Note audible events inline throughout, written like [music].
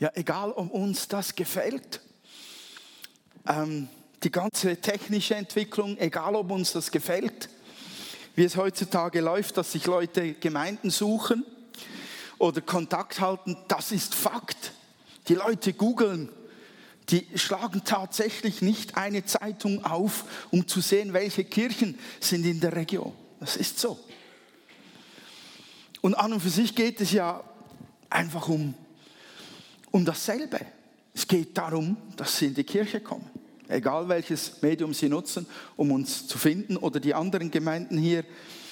Ja, egal, ob uns das gefällt. Ähm, die ganze technische Entwicklung, egal ob uns das gefällt, wie es heutzutage läuft, dass sich Leute Gemeinden suchen oder Kontakt halten, das ist Fakt. Die Leute googeln, die schlagen tatsächlich nicht eine Zeitung auf, um zu sehen, welche Kirchen sind in der Region. Das ist so. Und an und für sich geht es ja einfach um, um dasselbe. Es geht darum, dass sie in die Kirche kommen. Egal welches Medium sie nutzen, um uns zu finden oder die anderen Gemeinden hier,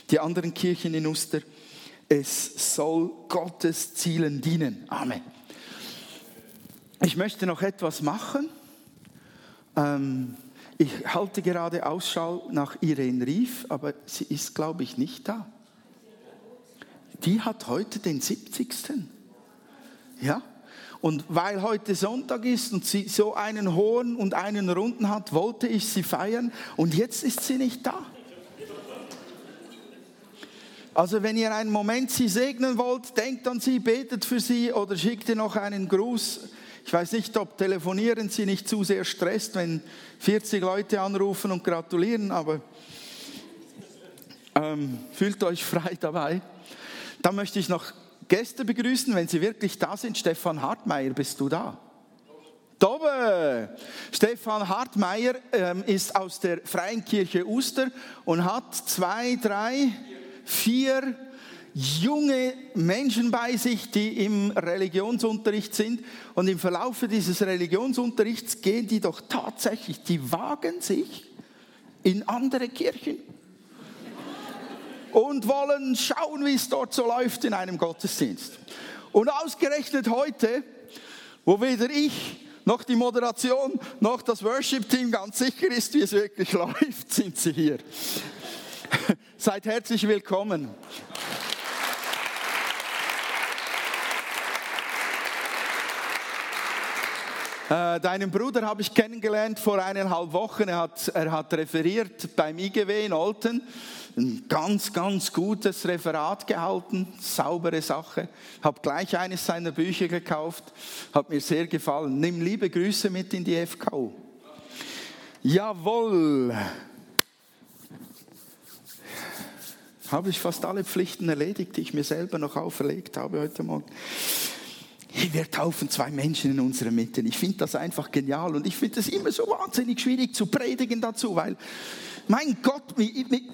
die anderen Kirchen in Uster. Es soll Gottes Zielen dienen. Amen. Ich möchte noch etwas machen. Ähm, ich halte gerade Ausschau nach Irene Rief, aber sie ist, glaube ich, nicht da. Die hat heute den 70. Ja? Und weil heute Sonntag ist und sie so einen hohen und einen runden hat, wollte ich sie feiern und jetzt ist sie nicht da. Also wenn ihr einen Moment sie segnen wollt, denkt an sie, betet für sie oder schickt ihr noch einen Gruß. Ich weiß nicht, ob telefonieren sie nicht zu sehr stresst, wenn 40 Leute anrufen und gratulieren, aber ähm, fühlt euch frei dabei. Dann möchte ich noch Gäste begrüßen, wenn sie wirklich da sind. Stefan Hartmeier, bist du da? Tobe! Stefan Hartmeier ähm, ist aus der Freien Kirche Uster und hat zwei, drei, vier junge Menschen bei sich, die im Religionsunterricht sind. Und im Verlauf dieses Religionsunterrichts gehen die doch tatsächlich, die wagen sich in andere Kirchen und wollen schauen, wie es dort so läuft in einem Gottesdienst. Und ausgerechnet heute, wo weder ich noch die Moderation noch das Worship-Team ganz sicher ist, wie es wirklich [laughs] läuft, sind sie hier. [laughs] Seid herzlich willkommen. Äh, deinen Bruder habe ich kennengelernt vor eineinhalb Wochen. Er hat, er hat referiert beim IGW in Olten. Ein ganz, ganz gutes Referat gehalten, saubere Sache. Habe gleich eines seiner Bücher gekauft, hat mir sehr gefallen. Nimm liebe Grüße mit in die FKU. Jawohl. Habe ich fast alle Pflichten erledigt, die ich mir selber noch auferlegt habe heute Morgen wir taufen zwei Menschen in unserer Mitte. Ich finde das einfach genial und ich finde es immer so wahnsinnig schwierig zu predigen dazu, weil mein Gott,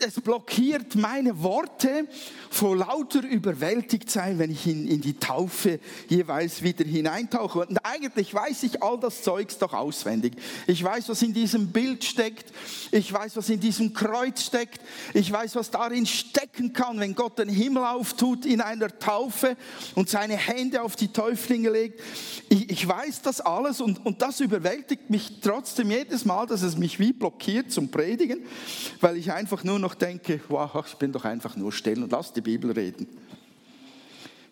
es blockiert meine Worte vor lauter überwältigt sein, wenn ich in, in die Taufe jeweils wieder hineintauche. Und eigentlich weiß ich all das Zeugs doch auswendig. Ich weiß, was in diesem Bild steckt. Ich weiß, was in diesem Kreuz steckt. Ich weiß, was darin stecken kann, wenn Gott den Himmel auftut in einer Taufe und seine Hände auf die Täuflinge legt. Ich, ich weiß das alles und, und das überwältigt mich trotzdem jedes Mal, dass es mich wie blockiert zum Predigen weil ich einfach nur noch denke, wow, ich bin doch einfach nur still und lass die Bibel reden.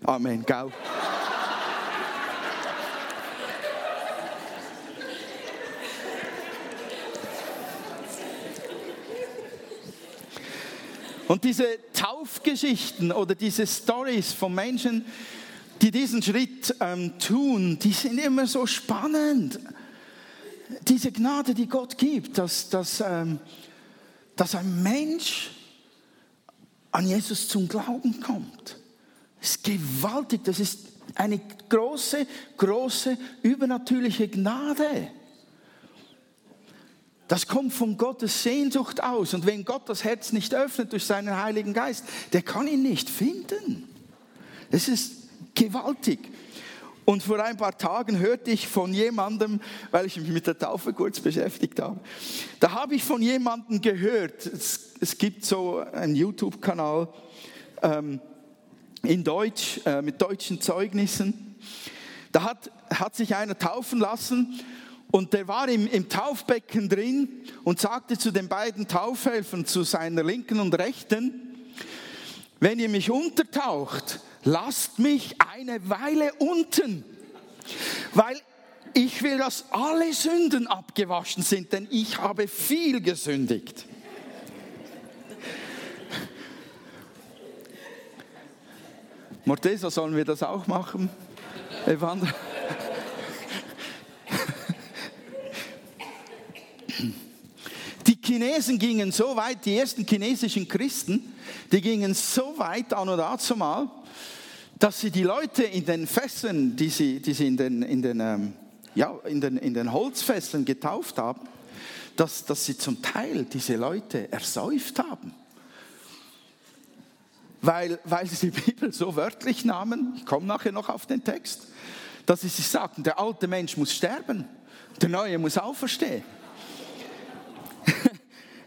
Amen, gau. Und diese Taufgeschichten oder diese Stories von Menschen, die diesen Schritt ähm, tun, die sind immer so spannend. Diese Gnade, die Gott gibt, dass, dass ähm, dass ein Mensch an Jesus zum Glauben kommt. Ist gewaltig, das ist eine große, große übernatürliche Gnade. Das kommt von Gottes Sehnsucht aus. Und wenn Gott das Herz nicht öffnet durch seinen Heiligen Geist, der kann ihn nicht finden. Es ist gewaltig. Und vor ein paar Tagen hörte ich von jemandem, weil ich mich mit der Taufe kurz beschäftigt habe, da habe ich von jemandem gehört, es, es gibt so einen YouTube-Kanal ähm, in Deutsch, äh, mit deutschen Zeugnissen, da hat, hat sich einer taufen lassen und der war im, im Taufbecken drin und sagte zu den beiden Taufhelfern, zu seiner linken und rechten, wenn ihr mich untertaucht, lasst mich eine Weile unten, weil ich will, dass alle Sünden abgewaschen sind, denn ich habe viel gesündigt. Mortesa, sollen wir das auch machen? Evander? Chinesen gingen so weit, die ersten chinesischen Christen, die gingen so weit an und dazu mal, dass sie die Leute in den Fässern, die sie, die sie in, den, in, den, ähm, ja, in, den, in den Holzfässern getauft haben, dass, dass sie zum Teil diese Leute ersäuft haben. Weil, weil sie die Bibel so wörtlich nahmen, ich komme nachher noch auf den Text, dass sie sich sagten, der alte Mensch muss sterben, der neue muss auferstehen.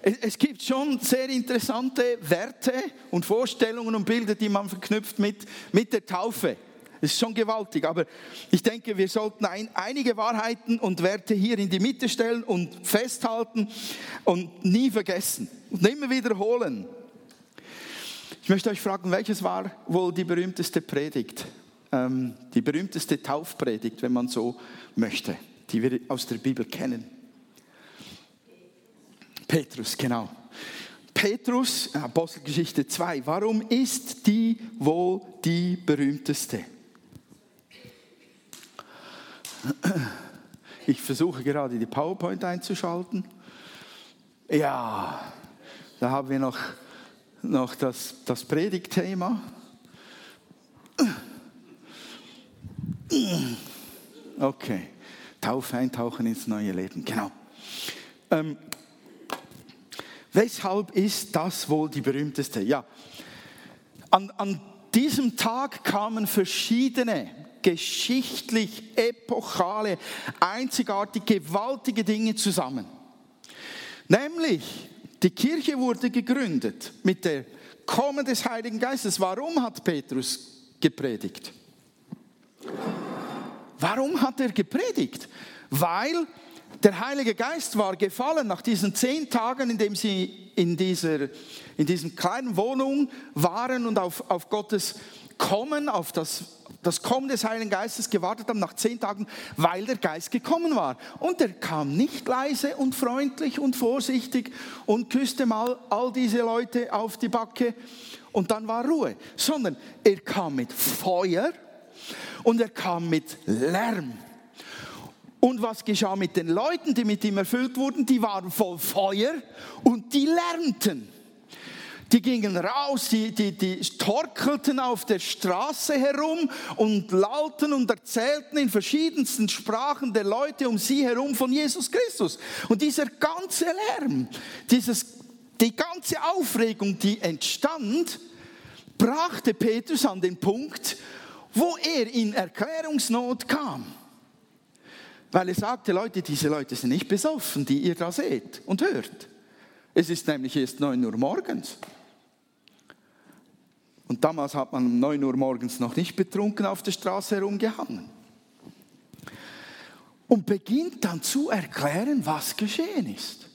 Es gibt schon sehr interessante Werte und Vorstellungen und Bilder, die man verknüpft mit, mit der Taufe. Das ist schon gewaltig, aber ich denke, wir sollten ein, einige Wahrheiten und Werte hier in die Mitte stellen und festhalten und nie vergessen und immer wiederholen. Ich möchte euch fragen, welches war wohl die berühmteste Predigt, ähm, die berühmteste Taufpredigt, wenn man so möchte, die wir aus der Bibel kennen? Petrus, genau. Petrus, Apostelgeschichte 2, warum ist die wohl die berühmteste? Ich versuche gerade die PowerPoint einzuschalten. Ja, da haben wir noch, noch das, das Predigtthema. Okay, Taufe eintauchen ins neue Leben, genau. Ähm, Weshalb ist das wohl die berühmteste? Ja, an, an diesem Tag kamen verschiedene geschichtlich epochale, einzigartig gewaltige Dinge zusammen. Nämlich, die Kirche wurde gegründet mit der Kommen des Heiligen Geistes. Warum hat Petrus gepredigt? Warum hat er gepredigt? Weil der Heilige Geist war gefallen nach diesen zehn Tagen, in dem sie in dieser in diesem kleinen Wohnung waren und auf, auf Gottes Kommen, auf das, das Kommen des Heiligen Geistes gewartet haben, nach zehn Tagen, weil der Geist gekommen war. Und er kam nicht leise und freundlich und vorsichtig und küsste mal all diese Leute auf die Backe und dann war Ruhe, sondern er kam mit Feuer und er kam mit Lärm. Und was geschah mit den Leuten, die mit ihm erfüllt wurden? Die waren voll Feuer und die lernten. Die gingen raus, die, die, die torkelten auf der Straße herum und lauten und erzählten in verschiedensten Sprachen der Leute um sie herum von Jesus Christus. Und dieser ganze Lärm, dieses, die ganze Aufregung, die entstand, brachte Petrus an den Punkt, wo er in Erklärungsnot kam. Weil er sagte, Leute, diese Leute sind nicht besoffen, die ihr da seht und hört. Es ist nämlich erst 9 Uhr morgens. Und damals hat man um 9 Uhr morgens noch nicht betrunken auf der Straße herumgehangen. Und beginnt dann zu erklären, was geschehen ist.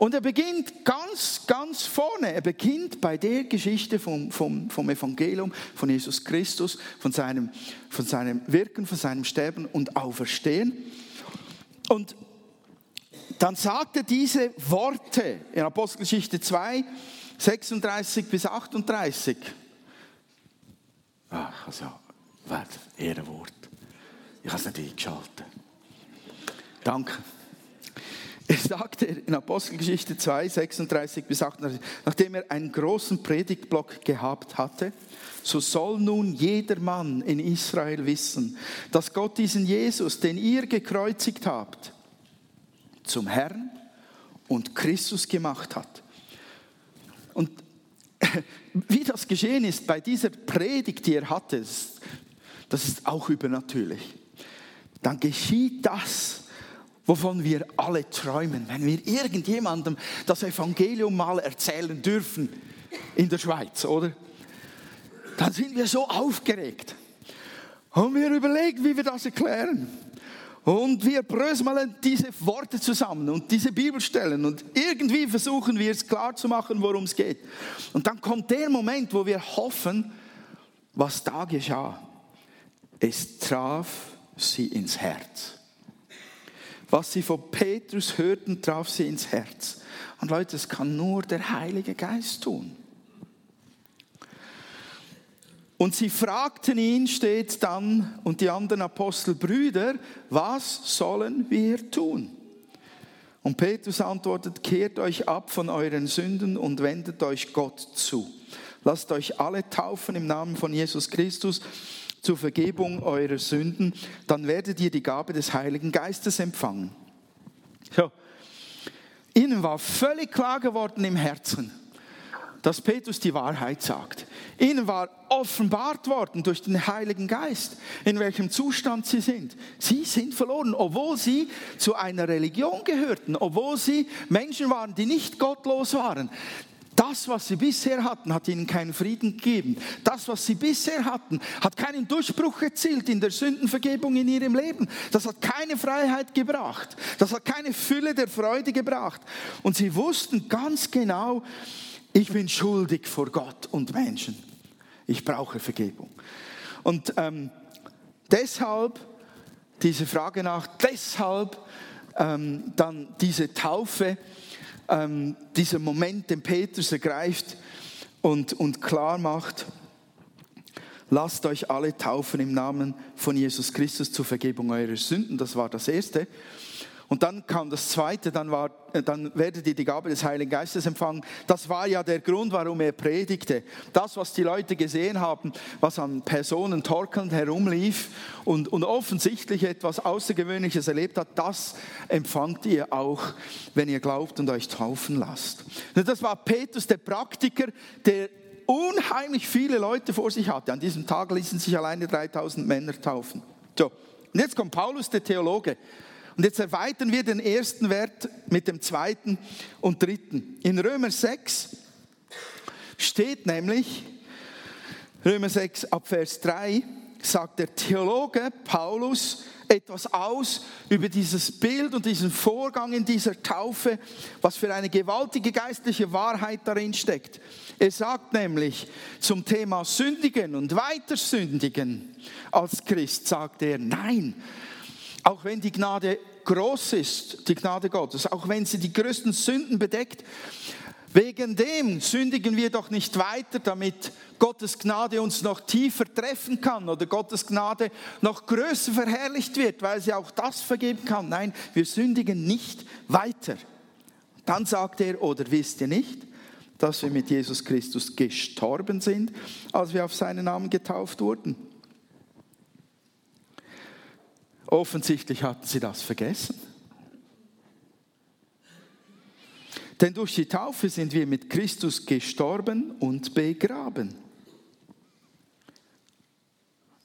Und er beginnt ganz, ganz vorne. Er beginnt bei der Geschichte vom, vom, vom Evangelium, von Jesus Christus, von seinem, von seinem Wirken, von seinem Sterben und Auferstehen. Und dann sagt er diese Worte in Apostelgeschichte 2, 36 bis 38. Ach, also, warte, Ehrenwort. Ich habe es natürlich geschaltet. Danke. Er sagte in Apostelgeschichte 2, 36 bis 38, nachdem er einen großen Predigtblock gehabt hatte, so soll nun jeder Mann in Israel wissen, dass Gott diesen Jesus, den ihr gekreuzigt habt, zum Herrn und Christus gemacht hat. Und [laughs] wie das geschehen ist bei dieser Predigt, die er hatte, das ist auch übernatürlich. Dann geschieht das, wovon wir alle träumen, wenn wir irgendjemandem das Evangelium mal erzählen dürfen in der Schweiz, oder? Dann sind wir so aufgeregt. Und wir überlegen, wie wir das erklären. Und wir bröseln diese Worte zusammen und diese Bibelstellen und irgendwie versuchen wir es klar zu machen, worum es geht. Und dann kommt der Moment, wo wir hoffen, was da geschah. Es traf sie ins Herz. Was sie von Petrus hörten, traf sie ins Herz. Und Leute, das kann nur der Heilige Geist tun. Und sie fragten ihn, steht dann, und die anderen Apostel, Brüder, was sollen wir tun? Und Petrus antwortet, kehrt euch ab von euren Sünden und wendet euch Gott zu. Lasst euch alle taufen im Namen von Jesus Christus zur Vergebung eurer Sünden, dann werdet ihr die Gabe des Heiligen Geistes empfangen. So. Ihnen war völlig klar geworden im Herzen, dass Petrus die Wahrheit sagt. Ihnen war offenbart worden durch den Heiligen Geist, in welchem Zustand sie sind. Sie sind verloren, obwohl sie zu einer Religion gehörten, obwohl sie Menschen waren, die nicht gottlos waren. Das, was sie bisher hatten, hat ihnen keinen Frieden gegeben. Das, was sie bisher hatten, hat keinen Durchbruch erzielt in der Sündenvergebung in ihrem Leben. Das hat keine Freiheit gebracht. Das hat keine Fülle der Freude gebracht. Und sie wussten ganz genau, ich bin schuldig vor Gott und Menschen. Ich brauche Vergebung. Und ähm, deshalb diese Frage nach, deshalb ähm, dann diese Taufe ähm, dieser Moment, den Petrus ergreift und, und klar macht, lasst euch alle taufen im Namen von Jesus Christus zur Vergebung eurer Sünden. Das war das Erste. Und dann kam das Zweite, dann, war, äh, dann werdet ihr die Gabe des Heiligen Geistes empfangen. Das war ja der Grund, warum er predigte. Das, was die Leute gesehen haben, was an Personen torkelnd herumlief und, und offensichtlich etwas Außergewöhnliches erlebt hat, das empfangt ihr auch, wenn ihr glaubt und euch taufen lasst. Das war Petrus, der Praktiker, der unheimlich viele Leute vor sich hatte. An diesem Tag ließen sich alleine 3000 Männer taufen. So, und jetzt kommt Paulus, der Theologe. Und jetzt erweitern wir den ersten Wert mit dem zweiten und dritten. In Römer 6 steht nämlich, Römer 6 ab Vers 3, sagt der Theologe Paulus etwas aus über dieses Bild und diesen Vorgang in dieser Taufe, was für eine gewaltige geistliche Wahrheit darin steckt. Er sagt nämlich zum Thema Sündigen und Weitersündigen als Christ, sagt er, nein, auch wenn die Gnade groß ist, die Gnade Gottes, auch wenn sie die größten Sünden bedeckt, wegen dem sündigen wir doch nicht weiter, damit Gottes Gnade uns noch tiefer treffen kann oder Gottes Gnade noch größer verherrlicht wird, weil sie auch das vergeben kann. Nein, wir sündigen nicht weiter. Dann sagt er, oder wisst ihr nicht, dass wir mit Jesus Christus gestorben sind, als wir auf seinen Namen getauft wurden? Offensichtlich hatten sie das vergessen. Denn durch die Taufe sind wir mit Christus gestorben und begraben.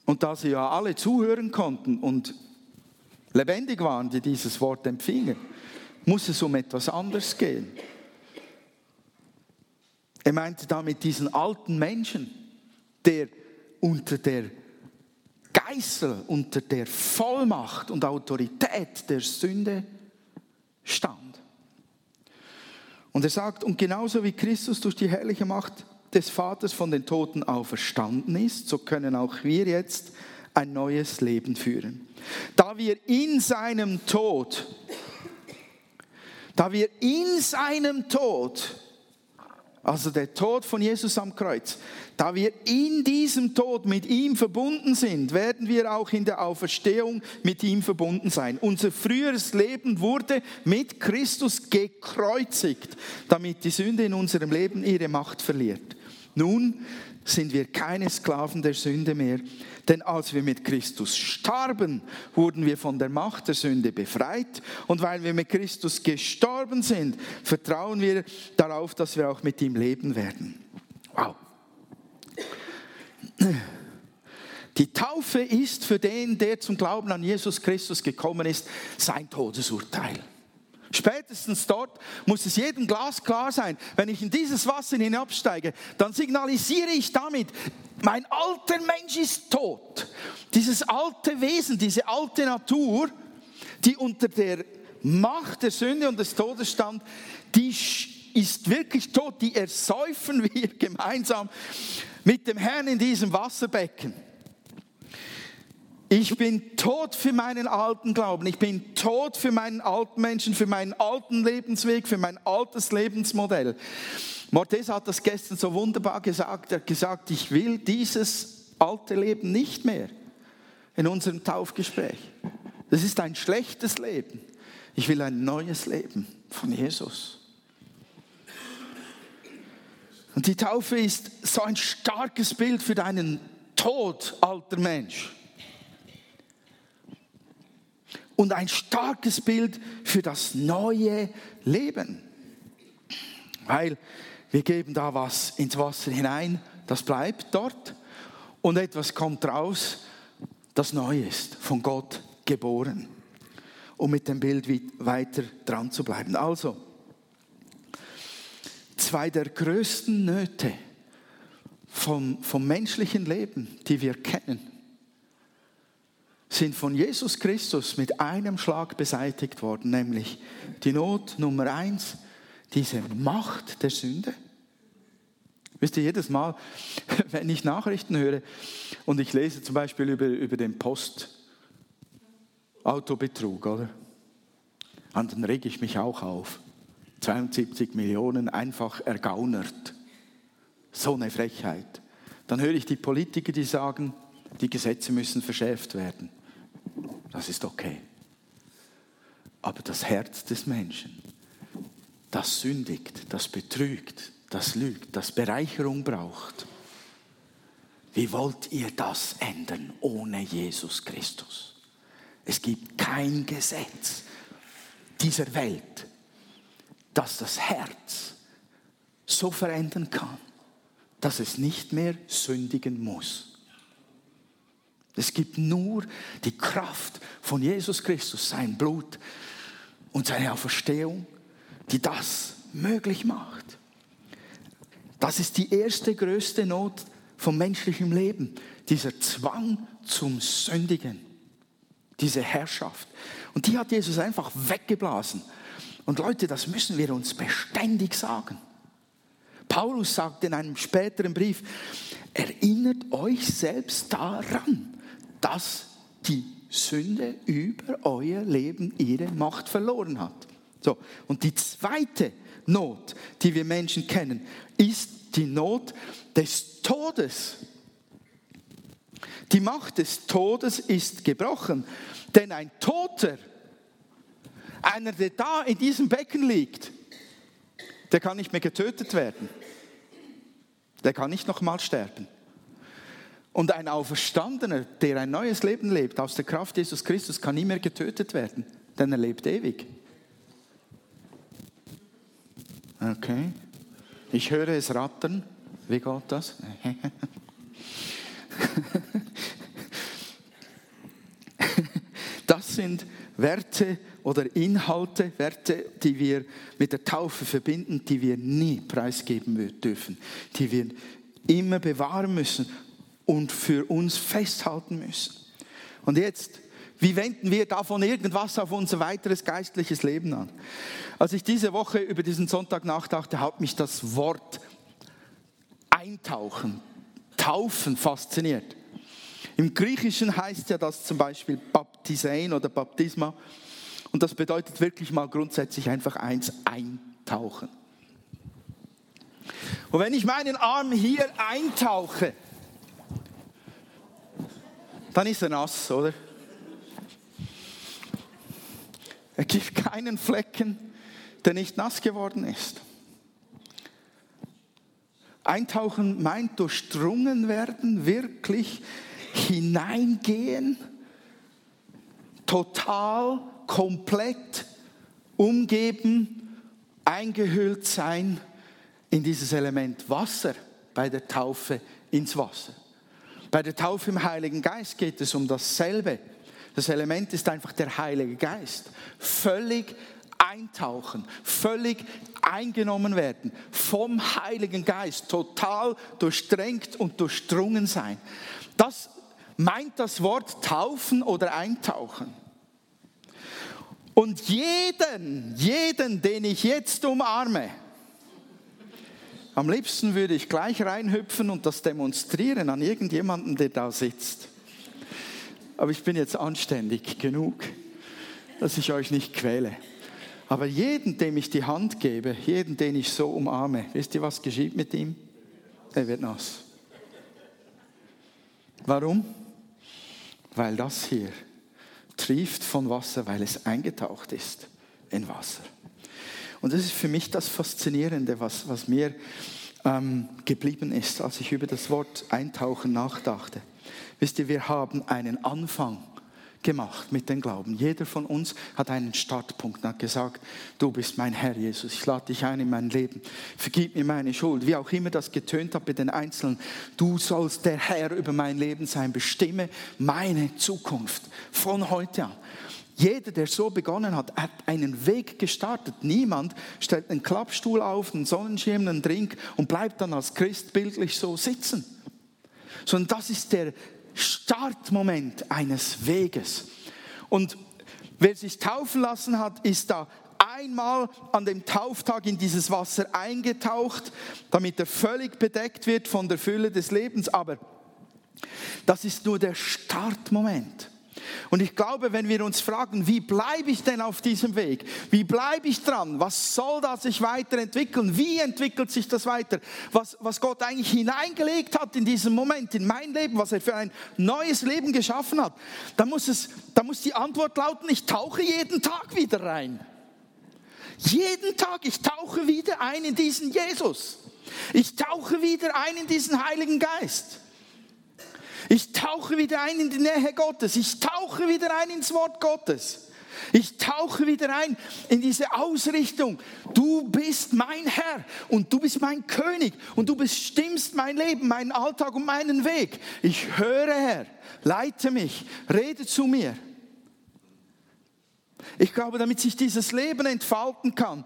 Und da sie ja alle zuhören konnten und lebendig waren, die dieses Wort empfingen, muss es um etwas anderes gehen. Er meinte damit diesen alten Menschen, der unter der Geißel unter der Vollmacht und Autorität der Sünde stand. Und er sagt, und genauso wie Christus durch die herrliche Macht des Vaters von den Toten auferstanden ist, so können auch wir jetzt ein neues Leben führen. Da wir in seinem Tod, da wir in seinem Tod also der Tod von Jesus am Kreuz, da wir in diesem Tod mit ihm verbunden sind, werden wir auch in der Auferstehung mit ihm verbunden sein. Unser früheres Leben wurde mit Christus gekreuzigt, damit die Sünde in unserem Leben ihre Macht verliert. Nun sind wir keine Sklaven der Sünde mehr, denn als wir mit Christus starben, wurden wir von der Macht der Sünde befreit. Und weil wir mit Christus gestorben sind, vertrauen wir darauf, dass wir auch mit ihm leben werden. Wow. Die Taufe ist für den, der zum Glauben an Jesus Christus gekommen ist, sein Todesurteil. Spätestens dort muss es jedem Glas klar sein, wenn ich in dieses Wasser hinabsteige, dann signalisiere ich damit, mein alter Mensch ist tot. Dieses alte Wesen, diese alte Natur, die unter der Macht der Sünde und des Todes stand, die ist wirklich tot, die ersäufen wir [laughs] gemeinsam mit dem Herrn in diesem Wasserbecken. Ich bin tot für meinen alten Glauben. Ich bin tot für meinen alten Menschen, für meinen alten Lebensweg, für mein altes Lebensmodell. Mortes hat das gestern so wunderbar gesagt. Er hat gesagt, ich will dieses alte Leben nicht mehr in unserem Taufgespräch. Das ist ein schlechtes Leben. Ich will ein neues Leben von Jesus. Und die Taufe ist so ein starkes Bild für deinen Tod, alter Mensch. Und ein starkes Bild für das neue Leben. Weil wir geben da was ins Wasser hinein, das bleibt dort. Und etwas kommt raus, das neu ist, von Gott geboren. Um mit dem Bild weiter dran zu bleiben. Also, zwei der größten Nöte vom, vom menschlichen Leben, die wir kennen, sind von Jesus Christus mit einem Schlag beseitigt worden, nämlich die Not Nummer eins, diese Macht der Sünde. Wisst ihr, jedes Mal, [laughs] wenn ich Nachrichten höre und ich lese zum Beispiel über, über den Postautobetrug, oder? Und dann rege ich mich auch auf. 72 Millionen einfach ergaunert. So eine Frechheit. Dann höre ich die Politiker, die sagen, die Gesetze müssen verschärft werden. Das ist okay. Aber das Herz des Menschen, das sündigt, das betrügt, das lügt, das Bereicherung braucht. Wie wollt ihr das ändern ohne Jesus Christus? Es gibt kein Gesetz dieser Welt, das das Herz so verändern kann, dass es nicht mehr sündigen muss. Es gibt nur die Kraft von Jesus Christus, sein Blut und seine Auferstehung, die das möglich macht. Das ist die erste größte Not vom menschlichen Leben, dieser Zwang zum Sündigen, diese Herrschaft. Und die hat Jesus einfach weggeblasen. Und Leute, das müssen wir uns beständig sagen. Paulus sagt in einem späteren Brief, erinnert euch selbst daran, dass die Sünde über euer Leben ihre Macht verloren hat. So, und die zweite Not, die wir Menschen kennen, ist die Not des Todes. Die Macht des Todes ist gebrochen, denn ein Toter einer, der da in diesem Becken liegt, der kann nicht mehr getötet werden. Der kann nicht nochmal sterben. Und ein Auferstandener, der ein neues Leben lebt, aus der Kraft Jesus Christus, kann nie mehr getötet werden, denn er lebt ewig. Okay. Ich höre es rattern. Wie geht das? Das sind Werte oder Inhalte, Werte, die wir mit der Taufe verbinden, die wir nie preisgeben dürfen, die wir immer bewahren müssen und für uns festhalten müssen. Und jetzt, wie wenden wir davon irgendwas auf unser weiteres geistliches Leben an? Als ich diese Woche über diesen Sonntag nachdachte, hat mich das Wort eintauchen, taufen fasziniert. Im Griechischen heißt ja das zum Beispiel Baptisein oder Baptisma. Und das bedeutet wirklich mal grundsätzlich einfach eins, eintauchen. Und wenn ich meinen Arm hier eintauche, dann ist er nass, oder? Er gibt keinen Flecken, der nicht nass geworden ist. Eintauchen meint durchdrungen werden, wirklich hineingehen, total, komplett umgeben, eingehüllt sein in dieses Element Wasser bei der Taufe ins Wasser. Bei der Taufe im Heiligen Geist geht es um dasselbe. Das Element ist einfach der Heilige Geist. Völlig eintauchen, völlig eingenommen werden vom Heiligen Geist, total durchdrängt und durchdrungen sein. Das meint das Wort taufen oder eintauchen. Und jeden, jeden, den ich jetzt umarme, am liebsten würde ich gleich reinhüpfen und das demonstrieren an irgendjemanden, der da sitzt. Aber ich bin jetzt anständig genug, dass ich euch nicht quäle. Aber jeden, dem ich die Hand gebe, jeden, den ich so umarme, wisst ihr, was geschieht mit ihm? Er wird nass. Warum? Weil das hier trieft von Wasser, weil es eingetaucht ist in Wasser. Und das ist für mich das Faszinierende, was, was mir ähm, geblieben ist, als ich über das Wort Eintauchen nachdachte. Wisst ihr, wir haben einen Anfang gemacht mit dem Glauben. Jeder von uns hat einen Startpunkt und hat gesagt, du bist mein Herr Jesus, ich lade dich ein in mein Leben, vergib mir meine Schuld, wie auch immer das getönt hat bei den Einzelnen, du sollst der Herr über mein Leben sein, bestimme meine Zukunft von heute an. Jeder, der so begonnen hat, hat einen Weg gestartet. Niemand stellt einen Klappstuhl auf, einen Sonnenschirm, einen Drink und bleibt dann als Christ bildlich so sitzen. Sondern das ist der Startmoment eines Weges. Und wer sich taufen lassen hat, ist da einmal an dem Tauftag in dieses Wasser eingetaucht, damit er völlig bedeckt wird von der Fülle des Lebens. Aber das ist nur der Startmoment. Und ich glaube, wenn wir uns fragen, wie bleibe ich denn auf diesem Weg? Wie bleibe ich dran? Was soll das sich weiterentwickeln? Wie entwickelt sich das weiter? Was, was Gott eigentlich hineingelegt hat in diesem Moment, in mein Leben, was er für ein neues Leben geschaffen hat, da muss, es, da muss die Antwort lauten, ich tauche jeden Tag wieder rein. Jeden Tag, ich tauche wieder ein in diesen Jesus. Ich tauche wieder ein in diesen Heiligen Geist. Ich tauche wieder ein in die Nähe Gottes. Ich tauche wieder ein ins Wort Gottes. Ich tauche wieder ein in diese Ausrichtung. Du bist mein Herr und du bist mein König und du bestimmst mein Leben, meinen Alltag und meinen Weg. Ich höre, Herr, leite mich, rede zu mir. Ich glaube, damit sich dieses Leben entfalten kann,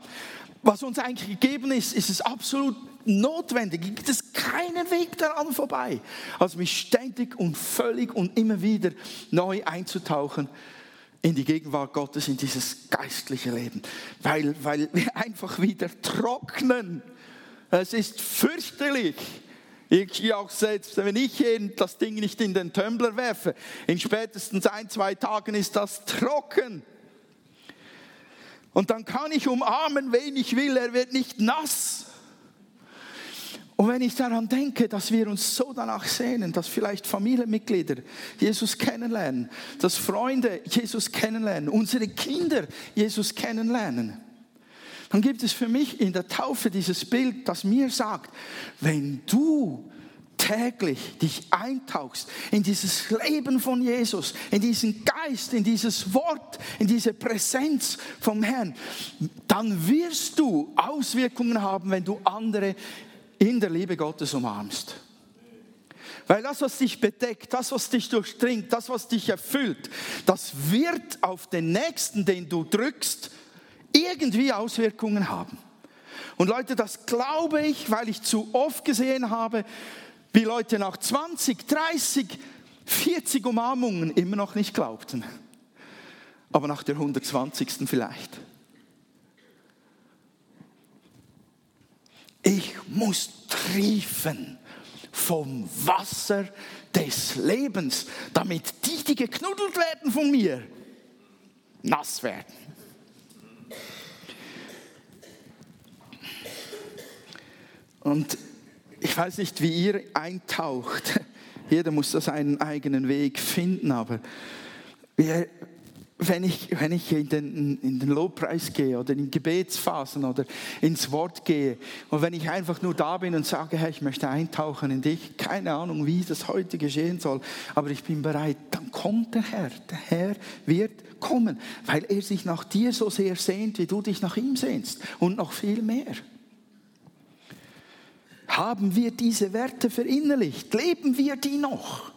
was uns eigentlich gegeben ist, ist es absolut notwendig. Gibt es keinen Weg daran vorbei, als mich ständig und völlig und immer wieder neu einzutauchen in die Gegenwart Gottes, in dieses geistliche Leben. Weil, weil wir [laughs] einfach wieder trocknen. Es ist fürchterlich. Ich auch selbst, wenn ich das Ding nicht in den Tumbler werfe, in spätestens ein, zwei Tagen ist das trocken. Und dann kann ich umarmen, wen ich will, er wird nicht nass. Und wenn ich daran denke, dass wir uns so danach sehnen, dass vielleicht Familienmitglieder Jesus kennenlernen, dass Freunde Jesus kennenlernen, unsere Kinder Jesus kennenlernen, dann gibt es für mich in der Taufe dieses Bild, das mir sagt, wenn du täglich dich eintauchst in dieses Leben von Jesus, in diesen Geist, in dieses Wort, in diese Präsenz vom Herrn, dann wirst du Auswirkungen haben, wenn du andere in der Liebe Gottes umarmst. Weil das, was dich bedeckt, das, was dich durchdringt, das, was dich erfüllt, das wird auf den Nächsten, den du drückst, irgendwie Auswirkungen haben. Und Leute, das glaube ich, weil ich zu oft gesehen habe, wie Leute nach 20, 30, 40 Umarmungen immer noch nicht glaubten. Aber nach der 120. vielleicht. Ich muss triefen vom Wasser des Lebens, damit die, die geknuddelt werden von mir, nass werden. Und ich weiß nicht, wie ihr eintaucht. Jeder muss seinen eigenen Weg finden, aber wir wenn ich, wenn ich in, den, in den Lobpreis gehe oder in Gebetsphasen oder ins Wort gehe und wenn ich einfach nur da bin und sage, Herr, ich möchte eintauchen in dich, keine Ahnung, wie das heute geschehen soll, aber ich bin bereit, dann kommt der Herr. Der Herr wird kommen, weil er sich nach dir so sehr sehnt, wie du dich nach ihm sehnst und noch viel mehr. Haben wir diese Werte verinnerlicht? Leben wir die noch?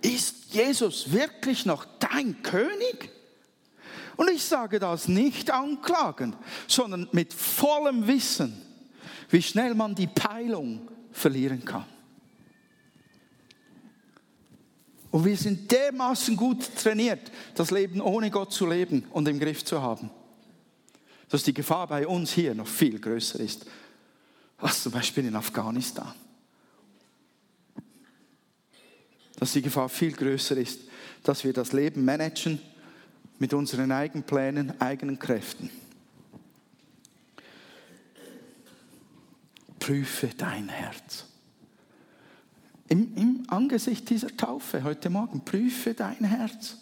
Ist Jesus wirklich noch dein König? Und ich sage das nicht anklagend, sondern mit vollem Wissen, wie schnell man die Peilung verlieren kann. Und wir sind dermaßen gut trainiert, das Leben ohne Gott zu leben und im Griff zu haben, dass die Gefahr bei uns hier noch viel größer ist als zum Beispiel in Afghanistan. Dass die Gefahr viel größer ist, dass wir das Leben managen mit unseren eigenen Plänen, eigenen Kräften. Prüfe dein Herz. Im, Im Angesicht dieser Taufe heute Morgen, prüfe dein Herz.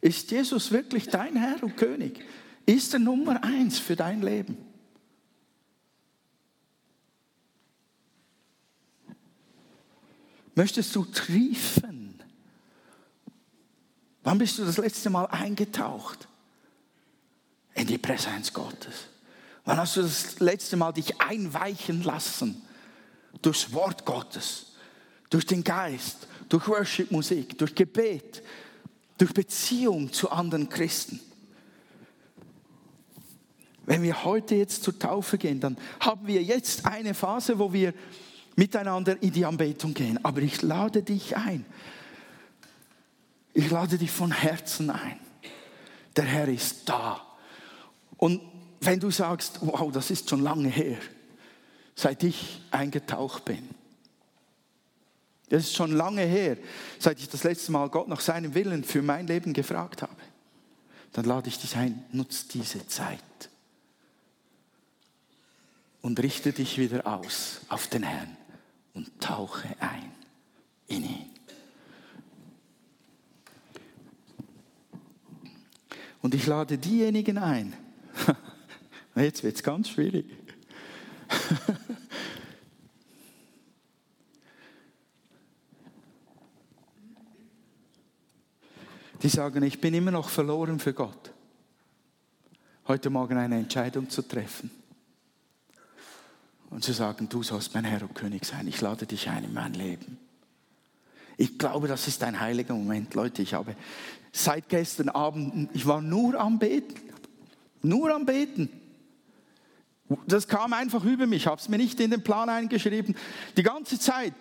Ist Jesus wirklich dein Herr und König ist er Nummer eins für dein Leben. Möchtest du triefen? Wann bist du das letzte Mal eingetaucht in die Präsenz Gottes? Wann hast du das letzte Mal dich einweichen lassen durchs Wort Gottes, durch den Geist, durch Worship-Musik, durch Gebet, durch Beziehung zu anderen Christen? Wenn wir heute jetzt zur Taufe gehen, dann haben wir jetzt eine Phase, wo wir miteinander in die Anbetung gehen. Aber ich lade dich ein. Ich lade dich von Herzen ein. Der Herr ist da. Und wenn du sagst, wow, das ist schon lange her, seit ich eingetaucht bin. Das ist schon lange her, seit ich das letzte Mal Gott nach seinem Willen für mein Leben gefragt habe. Dann lade ich dich ein, nutz diese Zeit und richte dich wieder aus auf den Herrn und tauche ein in ihn. Und ich lade diejenigen ein. [laughs] Jetzt wird es ganz schwierig. [laughs] Die sagen, ich bin immer noch verloren für Gott. Heute Morgen eine Entscheidung zu treffen und zu sagen, du sollst mein Herr und König sein, ich lade dich ein in mein Leben. Ich glaube, das ist ein heiliger Moment, Leute. Ich habe seit gestern Abend, ich war nur am Beten, nur am Beten. Das kam einfach über mich, ich habe es mir nicht in den Plan eingeschrieben. Die ganze Zeit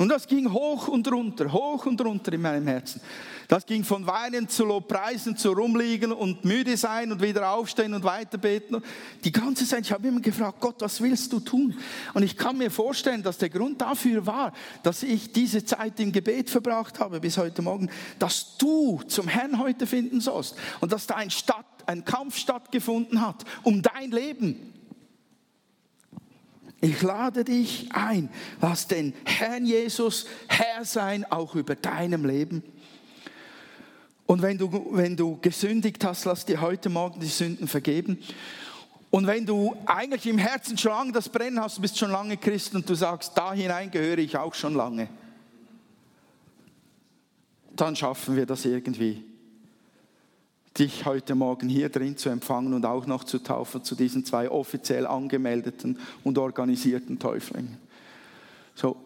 und das ging hoch und runter, hoch und runter in meinem Herzen. Das ging von Weinen zu Lobpreisen, zu rumliegen und müde sein und wieder aufstehen und weiterbeten. Die ganze Zeit, ich habe immer gefragt, Gott, was willst du tun? Und ich kann mir vorstellen, dass der Grund dafür war, dass ich diese Zeit im Gebet verbracht habe bis heute Morgen, dass du zum Herrn heute finden sollst und dass da ein, Stadt, ein Kampf stattgefunden hat um dein Leben. Ich lade dich ein, lass den Herrn Jesus Herr sein, auch über deinem Leben. Und wenn du, wenn du gesündigt hast, lass dir heute Morgen die Sünden vergeben. Und wenn du eigentlich im Herzen schon lange das Brennen hast, du bist schon lange Christ und du sagst, da hinein gehöre ich auch schon lange, dann schaffen wir das irgendwie dich heute Morgen hier drin zu empfangen und auch noch zu taufen zu diesen zwei offiziell angemeldeten und organisierten Täuflingen. So,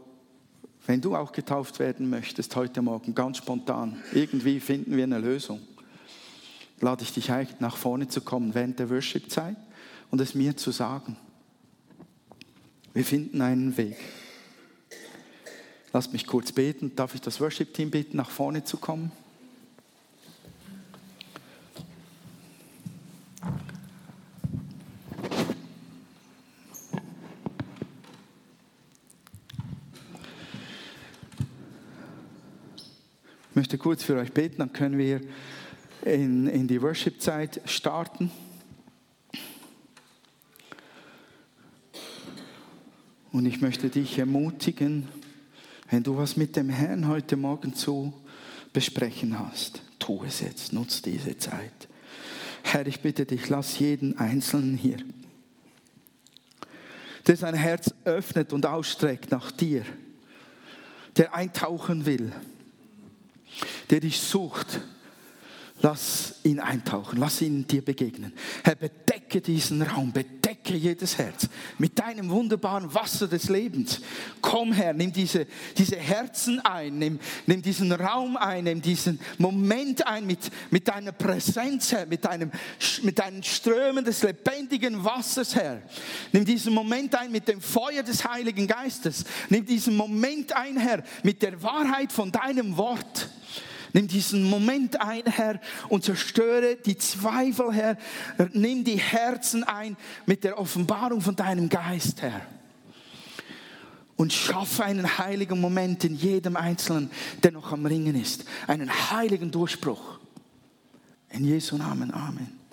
wenn du auch getauft werden möchtest heute Morgen, ganz spontan, irgendwie finden wir eine Lösung, lade ich dich ein, nach vorne zu kommen während der Worship-Zeit und es mir zu sagen. Wir finden einen Weg. Lass mich kurz beten. Darf ich das Worship-Team bitten, nach vorne zu kommen? Kurz für euch beten, dann können wir in, in die Worship-Zeit starten. Und ich möchte dich ermutigen, wenn du was mit dem Herrn heute Morgen zu besprechen hast, tu es jetzt, nutz diese Zeit. Herr, ich bitte dich, lass jeden Einzelnen hier, der sein Herz öffnet und ausstreckt nach dir, der eintauchen will, der dich sucht, lass ihn eintauchen, lass ihn dir begegnen. Herr, bedecke diesen Raum, bedecke jedes Herz mit deinem wunderbaren Wasser des Lebens. Komm Herr, nimm diese, diese Herzen ein, nimm, nimm diesen Raum ein, nimm diesen Moment ein mit, mit deiner Präsenz, Herr, mit, deinem, mit deinen Strömen des lebendigen Wassers, Herr. Nimm diesen Moment ein mit dem Feuer des Heiligen Geistes. Nimm diesen Moment ein, Herr, mit der Wahrheit von deinem Wort. Nimm diesen Moment ein, Herr, und zerstöre die Zweifel, Herr. Nimm die Herzen ein mit der Offenbarung von deinem Geist, Herr. Und schaffe einen heiligen Moment in jedem Einzelnen, der noch am Ringen ist. Einen heiligen Durchbruch. In Jesu Namen. Amen.